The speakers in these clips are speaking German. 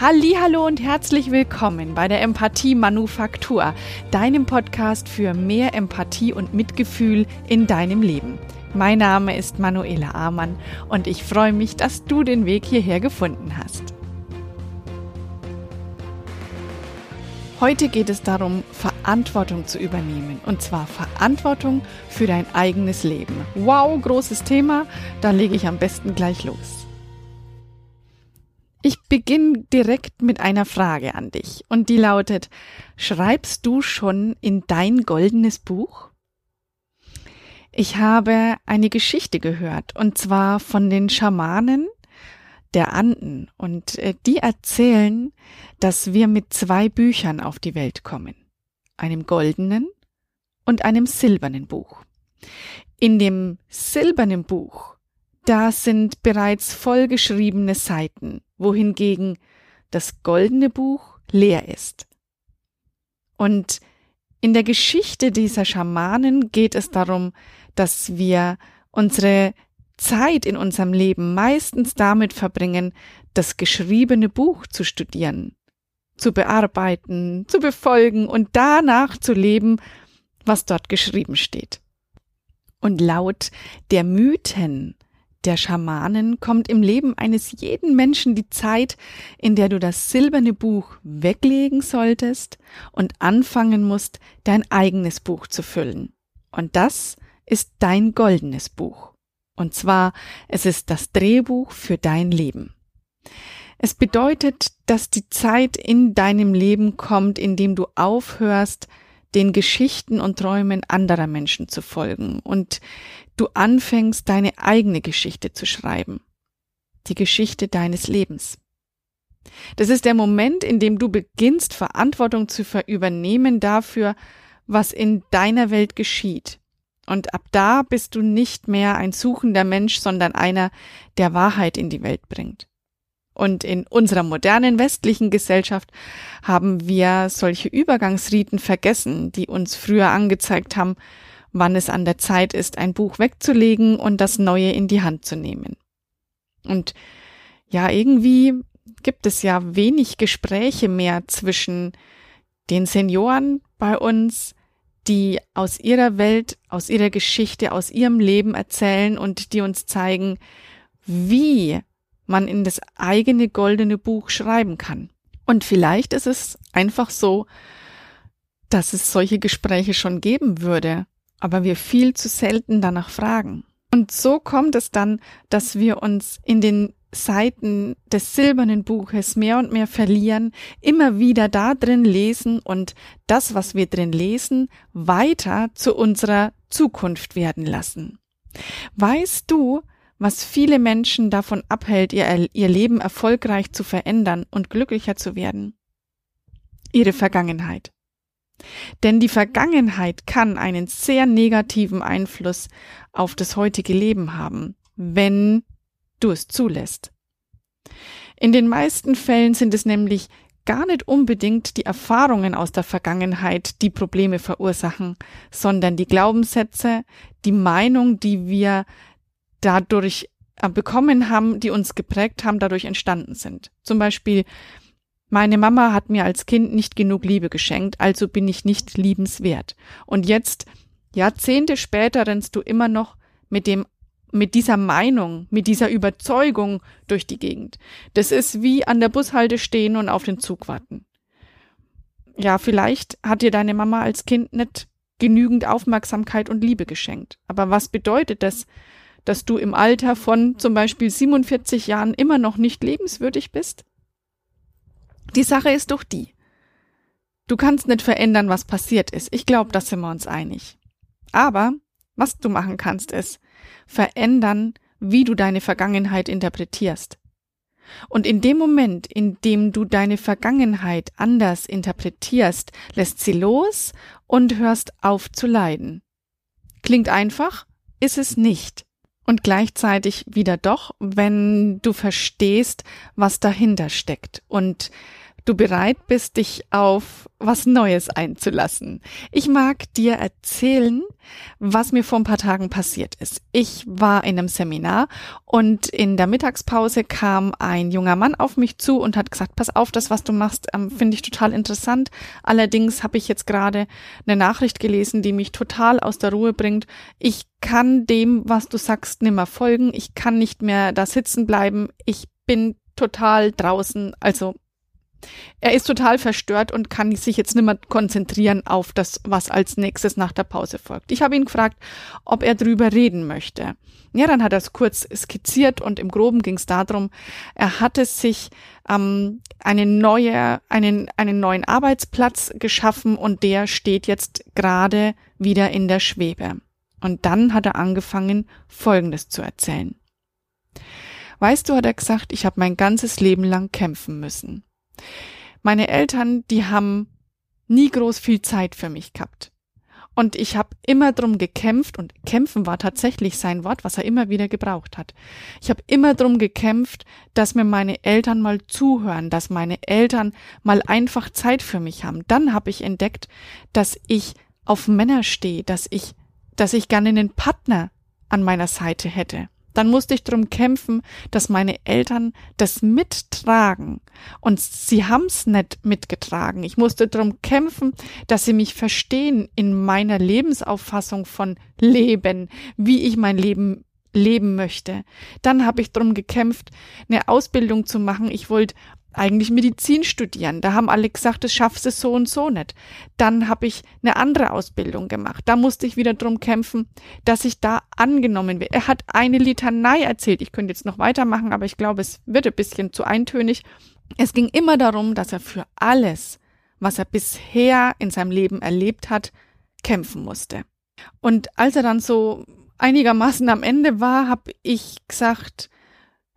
Hallo und herzlich willkommen bei der Empathie Manufaktur, deinem Podcast für mehr Empathie und Mitgefühl in deinem Leben. Mein Name ist Manuela Amann und ich freue mich, dass du den Weg hierher gefunden hast. Heute geht es darum, Verantwortung zu übernehmen. Und zwar Verantwortung für dein eigenes Leben. Wow, großes Thema. Da lege ich am besten gleich los. Ich beginne direkt mit einer Frage an dich und die lautet, schreibst du schon in dein goldenes Buch? Ich habe eine Geschichte gehört und zwar von den Schamanen der Anden und äh, die erzählen, dass wir mit zwei Büchern auf die Welt kommen, einem goldenen und einem silbernen Buch. In dem silbernen Buch da sind bereits vollgeschriebene Seiten, wohingegen das goldene Buch leer ist. Und in der Geschichte dieser Schamanen geht es darum, dass wir unsere Zeit in unserem Leben meistens damit verbringen, das geschriebene Buch zu studieren, zu bearbeiten, zu befolgen und danach zu leben, was dort geschrieben steht. Und laut der Mythen der Schamanen kommt im Leben eines jeden Menschen die Zeit, in der du das silberne Buch weglegen solltest und anfangen musst, dein eigenes Buch zu füllen. Und das ist dein goldenes Buch. Und zwar, es ist das Drehbuch für dein Leben. Es bedeutet, dass die Zeit in deinem Leben kommt, in dem du aufhörst, den Geschichten und Träumen anderer Menschen zu folgen und du anfängst, deine eigene Geschichte zu schreiben. Die Geschichte deines Lebens. Das ist der Moment, in dem du beginnst, Verantwortung zu übernehmen dafür, was in deiner Welt geschieht. Und ab da bist du nicht mehr ein suchender Mensch, sondern einer, der Wahrheit in die Welt bringt. Und in unserer modernen westlichen Gesellschaft haben wir solche Übergangsriten vergessen, die uns früher angezeigt haben, wann es an der Zeit ist, ein Buch wegzulegen und das Neue in die Hand zu nehmen. Und ja, irgendwie gibt es ja wenig Gespräche mehr zwischen den Senioren bei uns, die aus ihrer Welt, aus ihrer Geschichte, aus ihrem Leben erzählen und die uns zeigen, wie man in das eigene goldene Buch schreiben kann. Und vielleicht ist es einfach so, dass es solche Gespräche schon geben würde, aber wir viel zu selten danach fragen. Und so kommt es dann, dass wir uns in den Seiten des silbernen Buches mehr und mehr verlieren, immer wieder da drin lesen und das, was wir drin lesen, weiter zu unserer Zukunft werden lassen. Weißt du, was viele Menschen davon abhält, ihr, ihr Leben erfolgreich zu verändern und glücklicher zu werden? Ihre Vergangenheit. Denn die Vergangenheit kann einen sehr negativen Einfluss auf das heutige Leben haben, wenn du es zulässt. In den meisten Fällen sind es nämlich gar nicht unbedingt die Erfahrungen aus der Vergangenheit, die Probleme verursachen, sondern die Glaubenssätze, die Meinung, die wir dadurch äh, bekommen haben, die uns geprägt haben, dadurch entstanden sind. Zum Beispiel, meine Mama hat mir als Kind nicht genug Liebe geschenkt, also bin ich nicht liebenswert. Und jetzt, Jahrzehnte später, rennst du immer noch mit dem mit dieser Meinung, mit dieser Überzeugung durch die Gegend. Das ist wie an der Bushalte stehen und auf den Zug warten. Ja, vielleicht hat dir deine Mama als Kind nicht genügend Aufmerksamkeit und Liebe geschenkt. Aber was bedeutet das, dass du im Alter von zum Beispiel 47 Jahren immer noch nicht lebenswürdig bist? Die Sache ist doch die. Du kannst nicht verändern, was passiert ist. Ich glaube, da sind wir uns einig. Aber was du machen kannst, ist verändern, wie du deine Vergangenheit interpretierst. Und in dem Moment, in dem du deine Vergangenheit anders interpretierst, lässt sie los und hörst auf zu leiden. Klingt einfach, ist es nicht und gleichzeitig wieder doch, wenn du verstehst, was dahinter steckt. Und du bereit bist, dich auf was Neues einzulassen. Ich mag dir erzählen, was mir vor ein paar Tagen passiert ist. Ich war in einem Seminar und in der Mittagspause kam ein junger Mann auf mich zu und hat gesagt, pass auf, das, was du machst, ähm, finde ich total interessant. Allerdings habe ich jetzt gerade eine Nachricht gelesen, die mich total aus der Ruhe bringt. Ich kann dem, was du sagst, nimmer folgen. Ich kann nicht mehr da sitzen bleiben. Ich bin total draußen. Also er ist total verstört und kann sich jetzt nicht mehr konzentrieren auf das, was als nächstes nach der Pause folgt. Ich habe ihn gefragt, ob er drüber reden möchte. Ja, dann hat er es kurz skizziert und im Groben ging es darum, er hatte sich ähm, eine neue, einen, einen neuen Arbeitsplatz geschaffen und der steht jetzt gerade wieder in der Schwebe. Und dann hat er angefangen, Folgendes zu erzählen. Weißt du, hat er gesagt, ich habe mein ganzes Leben lang kämpfen müssen. Meine Eltern, die haben nie groß viel Zeit für mich gehabt. Und ich habe immer drum gekämpft und kämpfen war tatsächlich sein Wort, was er immer wieder gebraucht hat. Ich habe immer drum gekämpft, dass mir meine Eltern mal zuhören, dass meine Eltern mal einfach Zeit für mich haben. Dann habe ich entdeckt, dass ich auf Männer stehe, dass ich, dass ich gerne einen Partner an meiner Seite hätte dann musste ich drum kämpfen, dass meine Eltern das mittragen. Und sie haben's nicht mitgetragen. Ich musste drum kämpfen, dass sie mich verstehen in meiner Lebensauffassung von Leben, wie ich mein Leben leben möchte. Dann habe ich drum gekämpft, eine Ausbildung zu machen. Ich wollte eigentlich Medizin studieren. Da haben alle gesagt, das schaffst du so und so nicht. Dann habe ich eine andere Ausbildung gemacht. Da musste ich wieder drum kämpfen, dass ich da angenommen werde. Er hat eine Litanei erzählt. Ich könnte jetzt noch weitermachen, aber ich glaube, es wird ein bisschen zu eintönig. Es ging immer darum, dass er für alles, was er bisher in seinem Leben erlebt hat, kämpfen musste. Und als er dann so einigermaßen am Ende war, habe ich gesagt,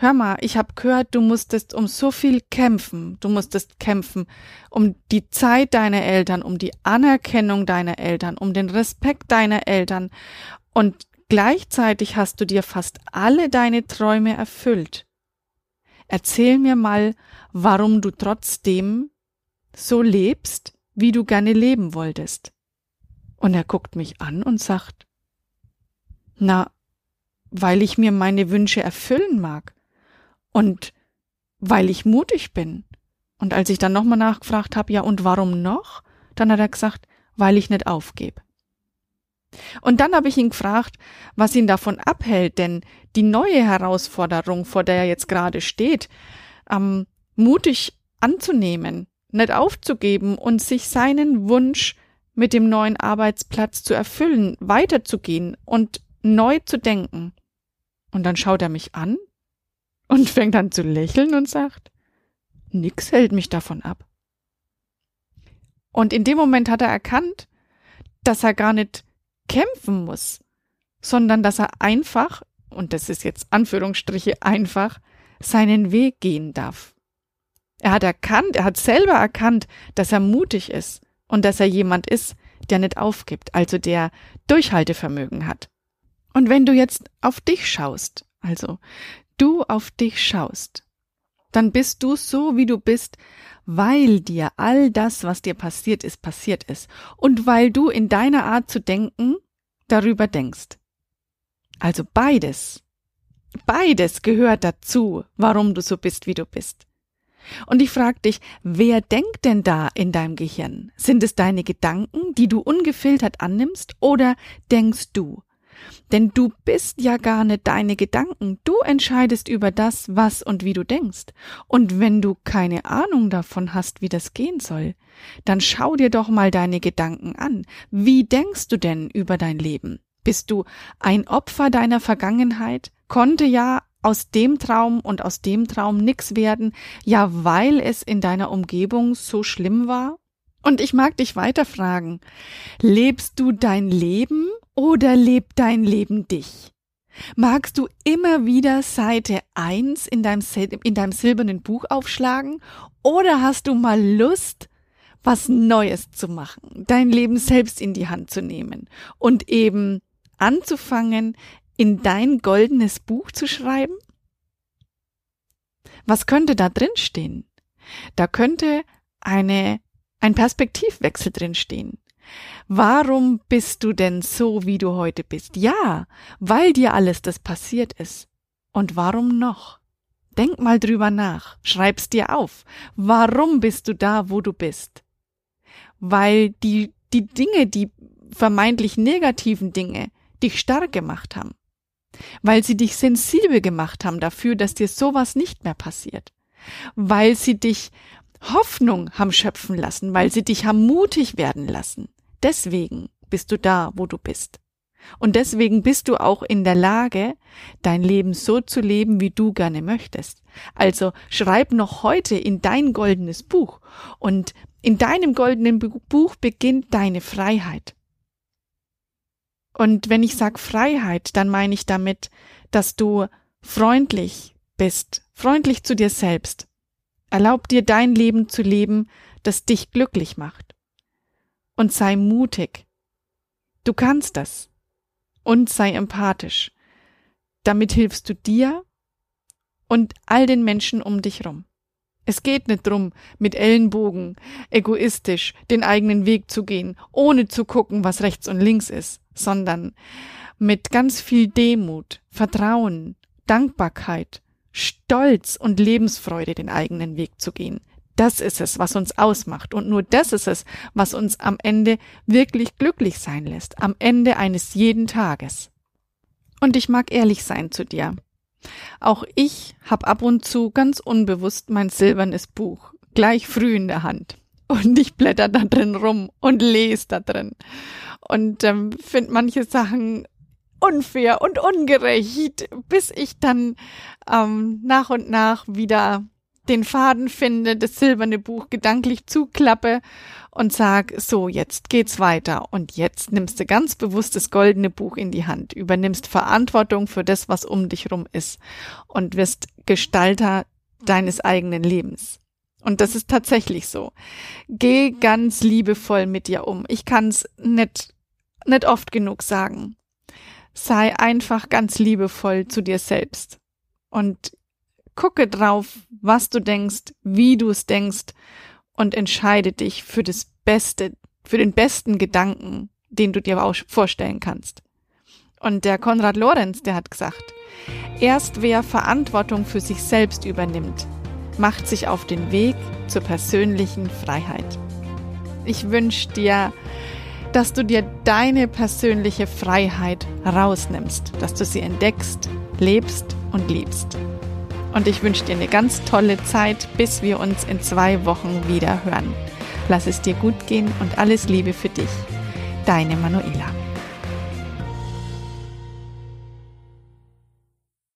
Hör mal, ich hab gehört, du musstest um so viel kämpfen. Du musstest kämpfen um die Zeit deiner Eltern, um die Anerkennung deiner Eltern, um den Respekt deiner Eltern. Und gleichzeitig hast du dir fast alle deine Träume erfüllt. Erzähl mir mal, warum du trotzdem so lebst, wie du gerne leben wolltest. Und er guckt mich an und sagt, na, weil ich mir meine Wünsche erfüllen mag. Und weil ich mutig bin. Und als ich dann nochmal nachgefragt habe, ja, und warum noch? Dann hat er gesagt, weil ich nicht aufgebe. Und dann habe ich ihn gefragt, was ihn davon abhält, denn die neue Herausforderung, vor der er jetzt gerade steht, ähm, mutig anzunehmen, nicht aufzugeben und sich seinen Wunsch mit dem neuen Arbeitsplatz zu erfüllen, weiterzugehen und neu zu denken. Und dann schaut er mich an und fängt an zu lächeln und sagt, nix hält mich davon ab. Und in dem Moment hat er erkannt, dass er gar nicht kämpfen muss, sondern dass er einfach, und das ist jetzt Anführungsstriche einfach, seinen Weg gehen darf. Er hat erkannt, er hat selber erkannt, dass er mutig ist und dass er jemand ist, der nicht aufgibt, also der Durchhaltevermögen hat. Und wenn du jetzt auf dich schaust, also du auf dich schaust, dann bist du so, wie du bist, weil dir all das, was dir passiert ist, passiert ist und weil du in deiner Art zu denken darüber denkst. Also beides, beides gehört dazu, warum du so bist, wie du bist. Und ich frage dich, wer denkt denn da in deinem Gehirn? Sind es deine Gedanken, die du ungefiltert annimmst, oder denkst du? Denn du bist ja gar nicht deine Gedanken. Du entscheidest über das, was und wie du denkst. Und wenn du keine Ahnung davon hast, wie das gehen soll, dann schau dir doch mal deine Gedanken an. Wie denkst du denn über dein Leben? Bist du ein Opfer deiner Vergangenheit? Konnte ja aus dem Traum und aus dem Traum nix werden, ja weil es in deiner Umgebung so schlimm war? Und ich mag dich weiter fragen, lebst du dein Leben oder lebt dein Leben dich? Magst du immer wieder Seite 1 in deinem, in deinem silbernen Buch aufschlagen? Oder hast du mal Lust, was Neues zu machen, dein Leben selbst in die Hand zu nehmen und eben anzufangen, in dein goldenes Buch zu schreiben? Was könnte da drin stehen? Da könnte eine, ein Perspektivwechsel drin stehen. Warum bist du denn so, wie du heute bist? Ja, weil dir alles das passiert ist. Und warum noch? Denk mal drüber nach, schreib's dir auf. Warum bist du da, wo du bist? Weil die, die Dinge, die vermeintlich negativen Dinge, dich stark gemacht haben. Weil sie dich sensibel gemacht haben dafür, dass dir sowas nicht mehr passiert. Weil sie dich Hoffnung haben schöpfen lassen, weil sie dich haben mutig werden lassen. Deswegen bist du da, wo du bist. Und deswegen bist du auch in der Lage, dein Leben so zu leben, wie du gerne möchtest. Also schreib noch heute in dein goldenes Buch und in deinem goldenen Buch beginnt deine Freiheit. Und wenn ich sag Freiheit, dann meine ich damit, dass du freundlich bist, freundlich zu dir selbst. Erlaub dir dein Leben zu leben, das dich glücklich macht. Und sei mutig. Du kannst das und sei empathisch. Damit hilfst du dir und all den Menschen um dich rum. Es geht nicht drum, mit Ellenbogen, egoistisch den eigenen Weg zu gehen, ohne zu gucken, was rechts und links ist, sondern mit ganz viel Demut, Vertrauen, Dankbarkeit, Stolz und Lebensfreude den eigenen Weg zu gehen. Das ist es, was uns ausmacht. Und nur das ist es, was uns am Ende wirklich glücklich sein lässt. Am Ende eines jeden Tages. Und ich mag ehrlich sein zu dir. Auch ich hab ab und zu ganz unbewusst mein silbernes Buch gleich früh in der Hand. Und ich blätter da drin rum und lese da drin. Und ähm, finde manche Sachen unfair und ungerecht, bis ich dann ähm, nach und nach wieder den Faden finde, das silberne Buch gedanklich zuklappe und sag, so, jetzt geht's weiter. Und jetzt nimmst du ganz bewusst das goldene Buch in die Hand, übernimmst Verantwortung für das, was um dich rum ist und wirst Gestalter deines eigenen Lebens. Und das ist tatsächlich so. Geh ganz liebevoll mit dir um. Ich kann's nicht, nicht oft genug sagen. Sei einfach ganz liebevoll zu dir selbst. Und gucke drauf, was du denkst, wie du es denkst und entscheide dich für das Beste, für den besten Gedanken, den du dir auch vorstellen kannst. Und der Konrad Lorenz, der hat gesagt, erst wer Verantwortung für sich selbst übernimmt, macht sich auf den Weg zur persönlichen Freiheit. Ich wünsche dir, dass du dir deine persönliche Freiheit rausnimmst, dass du sie entdeckst, lebst und liebst und ich wünsche dir eine ganz tolle Zeit, bis wir uns in zwei Wochen wieder hören. Lass es dir gut gehen und alles Liebe für dich. Deine Manuela.